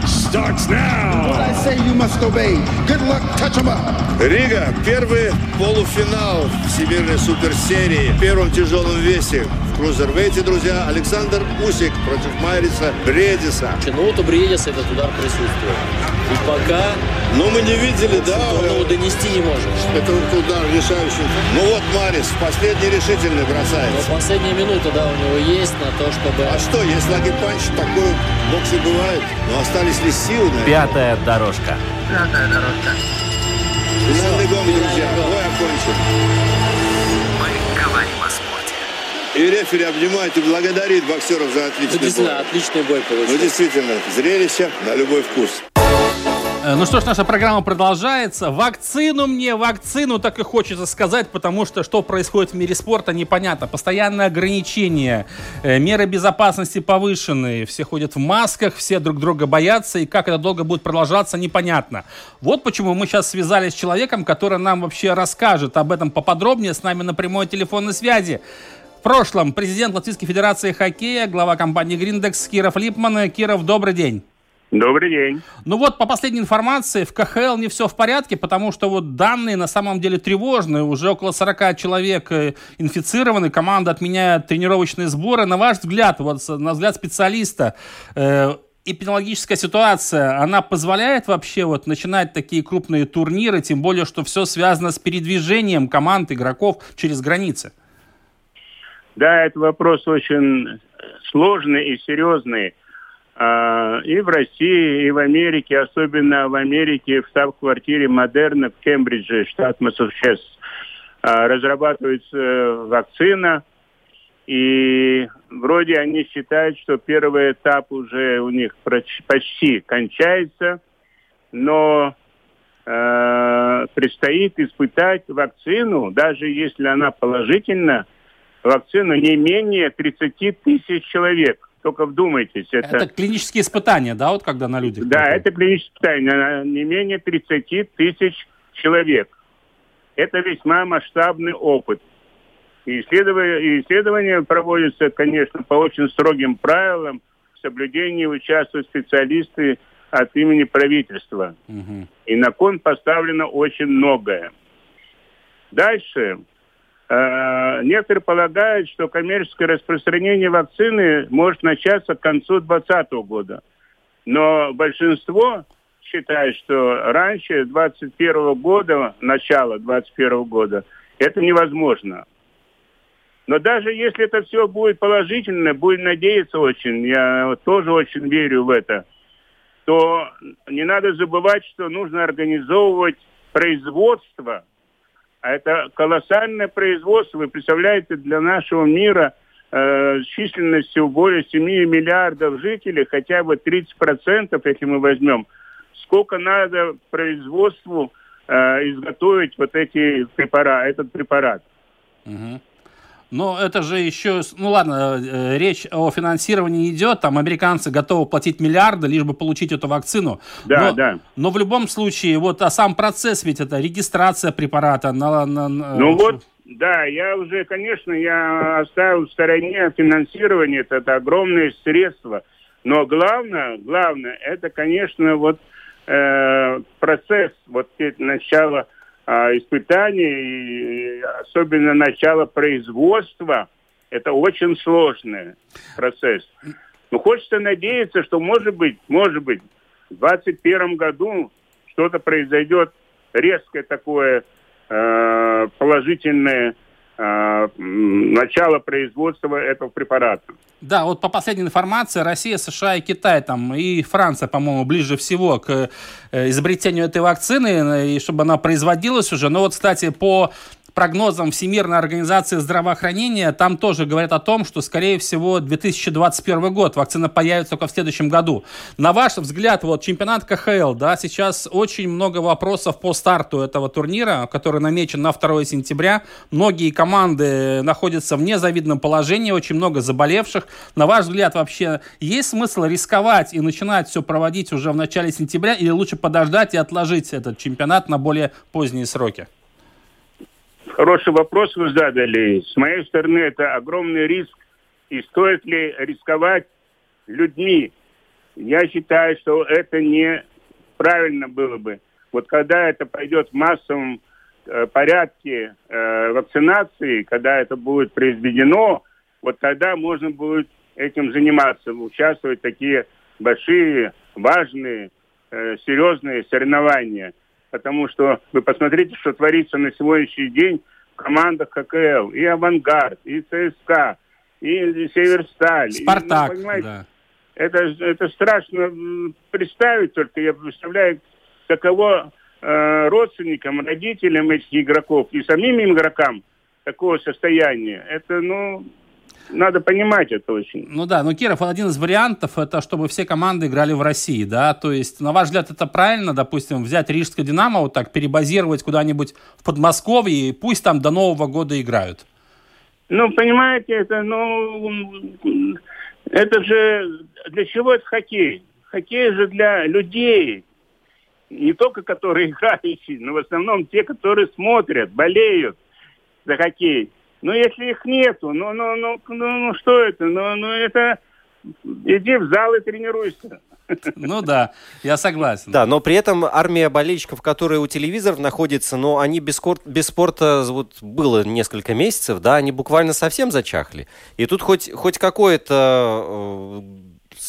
starts now. What I say you must obey. Good luck, touch 'em up. Рига. Первый полуфинал Всемирной суперсерии в первом тяжелом весе. В крузервейте, друзья, Александр Усик против Майриса Бредиса. Ну вот у Бриедиса этот удар присутствует. И пока... Но мы не видели, да? Ну, донести не можешь. Это удар решающий. Ну вот Марис последний решительный бросает. Но последняя минута, да, у него есть на то, чтобы... А что, если лаги панч, такое в боксе бывает. Но остались ли силы на это? Пятая дорожка. Пятая дорожка. Финальный гонг, друзья. Бой окончен. Мы говорим о спорте. И рефери обнимает и благодарит боксеров за Ну, отличный действительно, бой. отличный бой Ну, получился. действительно, зрелище на любой вкус. Э, Ну что ж, наша программа продолжается. Вакцину мне, вакцину так и хочется сказать, потому что что происходит в мире спорта, непонятно. Постоянные ограничения, э, меры безопасности повышенные, все ходят в масках, все друг друга боятся, и как это долго будет продолжаться, непонятно. Вот почему мы сейчас связались с человеком, который нам вообще расскажет об этом поподробнее, с нами на прямой телефонной связи. В прошлом президент Латвийской Федерации хоккея, глава компании Гриндекс Киров Липман. Киров, добрый день. Добрый день. Ну вот, по последней информации, в КХЛ не все в порядке, потому что вот данные на самом деле тревожные. Уже около 40 человек э, инфицированы, команда отменяет тренировочные сборы. На ваш взгляд, вот на взгляд специалиста, э, эпидемиологическая ситуация, она позволяет вообще вот начинать такие крупные турниры, тем более, что все связано с передвижением команд, игроков через границы? Да, это вопрос очень сложный и серьезный. А, И в России, и в Америке, особенно в Америке, в штаб-квартире Модерна в Кембридже, штат Массачусетс, а, разрабатывается вакцина. И вроде они считают, что первый этап уже у них почти кончается, но э, предстоит испытать вакцину, даже если она положительна, вакцину не менее 30 тысяч человек. Только вдумайтесь. Это, Это клинические испытания, да, вот когда на людях? да, это клиническое испытание. на Не менее 30 тысяч человек. Это весьма масштабный опыт. И исследования, исследования проводятся, конечно, по очень строгим правилам. В соблюдении участвуют специалисты от имени правительства. И на кон поставлено очень многое. Дальше. Э, некоторые полагают, что коммерческое распространение вакцины может начаться к концу 2020 года. Но большинство считает, что раньше 2021 года, начало 2021 года, это невозможно. Но даже если это все будет положительно, будем надеяться очень, я тоже очень верю в это, то не надо забывать, что нужно организовывать производство. А это колоссальное производство. Вы представляете, для нашего мира э, с численностью более 7 миллиардов жителей, хотя бы 30%, если мы возьмем, сколько надо производству э, изготовить вот эти препараты, этот препарат. Мгм. Но это же еще, ну ладно, э, речь о финансировании идет, там американцы готовы платить миллиарды, лишь бы получить эту вакцину. Да, но, да. Но в любом случае, вот а сам процесс ведь это регистрация препарата. На, на- на- Ну вот, да, я уже, конечно, я оставил в стороне финансирование, это, это огромные средства. Но главное, главное, это, конечно, вот э, процесс, вот начало а, испытаний, и особенно начало производства, это очень сложный процесс. Но хочется надеяться, что, может быть, может быть, в 2021 году что-то произойдет резкое такое э, положительное начала производства этого препарата. Да, вот по последней информации Россия, США и Китай там и Франция, по-моему, ближе всего к э, изобретению этой вакцины э, и чтобы она производилась уже. Но вот, кстати, по прогнозам Всемирной организации здравоохранения, там тоже говорят о том, что, скорее всего, 2021 год вакцина появится только в следующем году. На ваш взгляд, вот чемпионат КХЛ, да, сейчас очень много вопросов по старту этого турнира, который намечен на 2 сентября. Многие команды находятся в незавидном положении, очень много заболевших. На ваш взгляд, вообще есть смысл рисковать и начинать все проводить уже в начале сентября или лучше подождать и отложить этот чемпионат на более поздние сроки? Хороший вопрос вы задали. С моей стороны, это огромный риск. И стоит ли рисковать людьми? Я считаю, что это не правильно было бы. Вот когда это пойдет в массовом э, порядке э, вакцинации, когда это будет произведено, вот тогда можно будет этим заниматься, участвовать в такие большие, важные, э, серьезные соревнования. Потому что вы посмотрите, что творится на сегодняшний день в командах ККЛ. И «Авангард», и ЦСКА, и «Северсталь». И, ну, Спартак, понимаете, да. это, это страшно представить только. Я представляю, каково э, родственникам, родителям этих игроков и самим игрокам такого состояния. Это, ну, надо понимать это очень. Ну да, но Киров, один из вариантов, это чтобы все команды играли в России, да, то есть, на ваш взгляд, это правильно, допустим, взять Рижское Динамо, вот так, перебазировать куда-нибудь в Подмосковье, и пусть там до Нового года играют? Ну, понимаете, это, ну, это же, для чего это хоккей? Хоккей же для людей, не только которые играющие, но в основном те, которые смотрят, болеют за хоккей. Но если их нету, ну, ну, ну, ну, ну что это? Ну, ну это иди в зал и тренируйся. Ну да, я согласен. Да, но при этом армия болельщиков, которые у телевизоров находятся, но они без, кор- без спорта вот было несколько месяцев, да, они буквально совсем зачахли. И тут хоть, хоть какое-то э,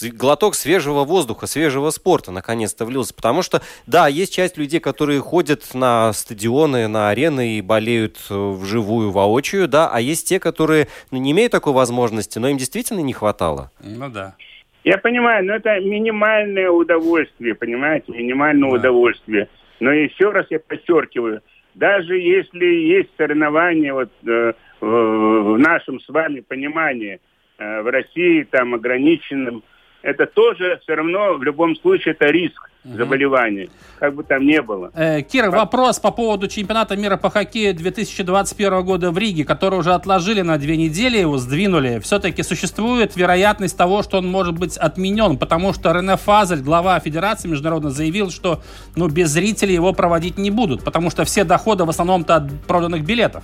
глоток свежего воздуха, свежего спорта наконец-то влился. Потому что, да, есть часть людей, которые ходят на стадионы, на арены и болеют э, вживую, воочию, да, а есть те, которые ну, не имеют такой возможности, но им действительно не хватало. Ну да. Я понимаю, но это минимальное удовольствие, понимаете, минимальное Да. удовольствие. Но еще раз я подчеркиваю, даже если есть соревнования вот, э, в, в нашем с вами понимании э, в России там ограниченным, это тоже все равно в любом случае это риск заболевания, как бы там ни было. Э, Кира, вопрос по поводу чемпионата мира по хоккею 2021 года в Риге, который уже отложили на две недели, его сдвинули. Все-таки существует вероятность того, что он может быть отменен, потому что Рене Фазель, глава Федерации международно, заявил, что ну, без зрителей его проводить не будут, потому что все доходы в основном-то от проданных билетов.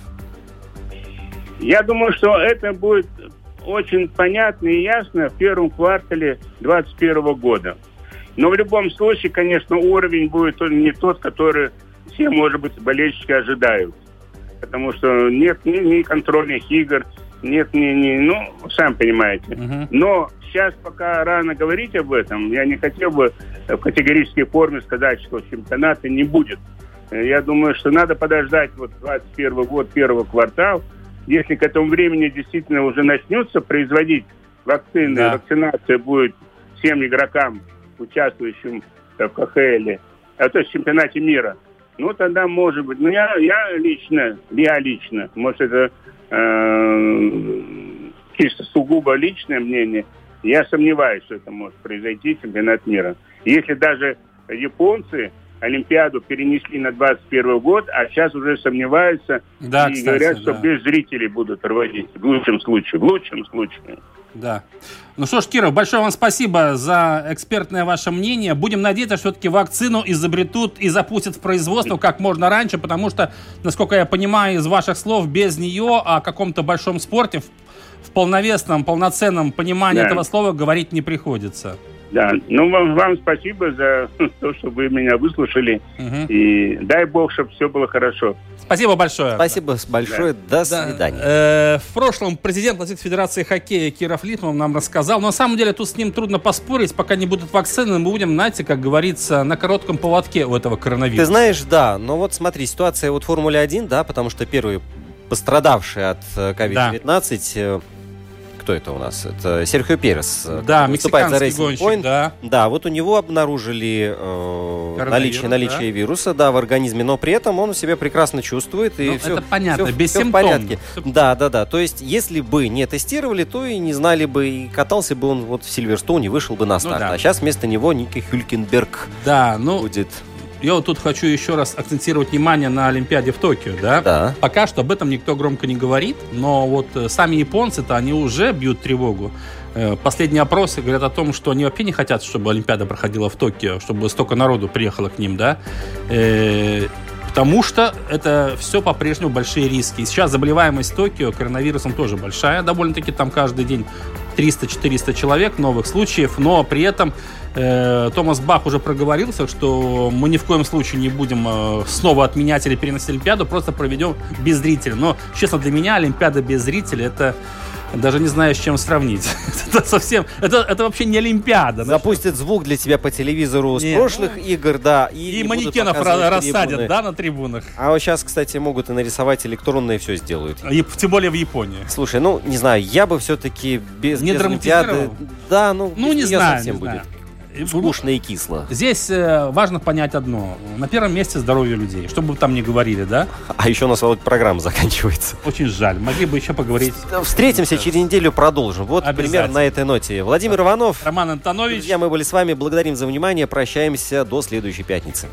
Я думаю, что это будет очень понятно и ясно в первом квартале 2021 года. Но в любом случае, конечно, уровень будет не тот, который все, может быть, болельщики ожидают. Потому что нет ни, ни контрольных игр, нет ни, ни, ну, сам понимаете. Но сейчас пока рано говорить об этом, я не хотел бы в категорической форме сказать, что чемпионата не будет. Я думаю, что надо подождать вот 21 год, первый квартал. Если к этому времени действительно уже начнется производить вакцины, Да. вакцинация будет всем игрокам, участвующим в КХЛ, а то есть в чемпионате мира, ну тогда может быть. Ну я, я лично, я лично, может это э, чисто сугубо личное мнение, я сомневаюсь, что это может произойти чемпионат мира. Если даже японцы Олимпиаду перенесли на 21 год, а сейчас уже сомневаются Да, и кстати, говорят, что да. без зрителей будут проводить. В лучшем случае. В лучшем случае. Да. Ну что ж, Киров, большое вам спасибо за экспертное ваше мнение. Будем надеяться, что все-таки вакцину изобретут и запустят в производство как можно раньше, потому что, насколько я понимаю из ваших слов, без нее о каком-то большом спорте в, в полновесном, полноценном понимании Да. этого слова говорить не приходится. Да, ну вам, вам спасибо за то, что вы меня выслушали. И дай бог, чтобы все было хорошо. Спасибо большое. Спасибо большое. До свидания. Э, в прошлом президент Российской Федерации хоккея Киров Литман нам рассказал, но на самом деле тут с ним трудно поспорить, пока не будут вакцины, мы будем, знаете, как говорится, на коротком поводке у этого коронавируса. Ты знаешь, да, но вот смотри, ситуация вот в Формуле 1, да, потому что первый пострадавший от э, COVID-19. э, Кто это у нас? Это Серхио Перес. э, Да, выступает за мексиканский Racing гонщик, Point. да. Да, вот у него обнаружили э, наличие, наличие да. вируса, да, в организме, но при этом он себя прекрасно чувствует и Ну, все, это понятно, все, без в симптомов. порядке. Да, да, да. То есть, если бы не тестировали, то и не знали бы, и катался бы он вот в Сильверстоуне, вышел бы на старт. да. А сейчас вместо него Ники Хюлькенберг Да, ну, будет. Я вот тут хочу еще раз акцентировать внимание на Олимпиаде в Токио, да? Да. Пока что об этом никто громко не говорит, но вот э, сами японцы-то, они уже бьют тревогу. Э, Последние опросы говорят о том, что они вообще не хотят, чтобы Олимпиада проходила в Токио, чтобы столько народу приехало к ним, да? Э, Потому что это все по-прежнему большие риски. И сейчас заболеваемость Токио коронавирусом тоже большая. Довольно-таки там каждый день 300-400 человек новых случаев. Но при этом э, Томас Бах уже проговорился, что мы ни в коем случае не будем э, снова отменять или переносить Олимпиаду, просто проведем без зрителей. Но, честно, для меня Олимпиада без зрителей это даже не знаю, с чем сравнить. это совсем... Это, это вообще не Олимпиада. Запустят звук для тебя по телевизору с Не, прошлых игр, да. И, И не манекенов рассадят, да, на трибунах. А вот сейчас, кстати, могут и нарисовать электронное все сделают. И тем более в Японии. Слушай, ну, не знаю, я бы все-таки без, Не без? Олимпиады... Да, ну, Ну, не неё знаю, совсем не будет. знаю. Скучно и кисло. Здесь э, важно понять одно. На первом месте здоровье людей. Что бы вы там ни говорили, да? А еще у нас вот программа заканчивается. Очень жаль. Могли бы еще поговорить. Встретимся через неделю, продолжим. Вот примерно на этой ноте. Владимир Иванов. Роман Антонович. Друзья, мы были с вами. Благодарим за внимание. Прощаемся до следующей пятницы.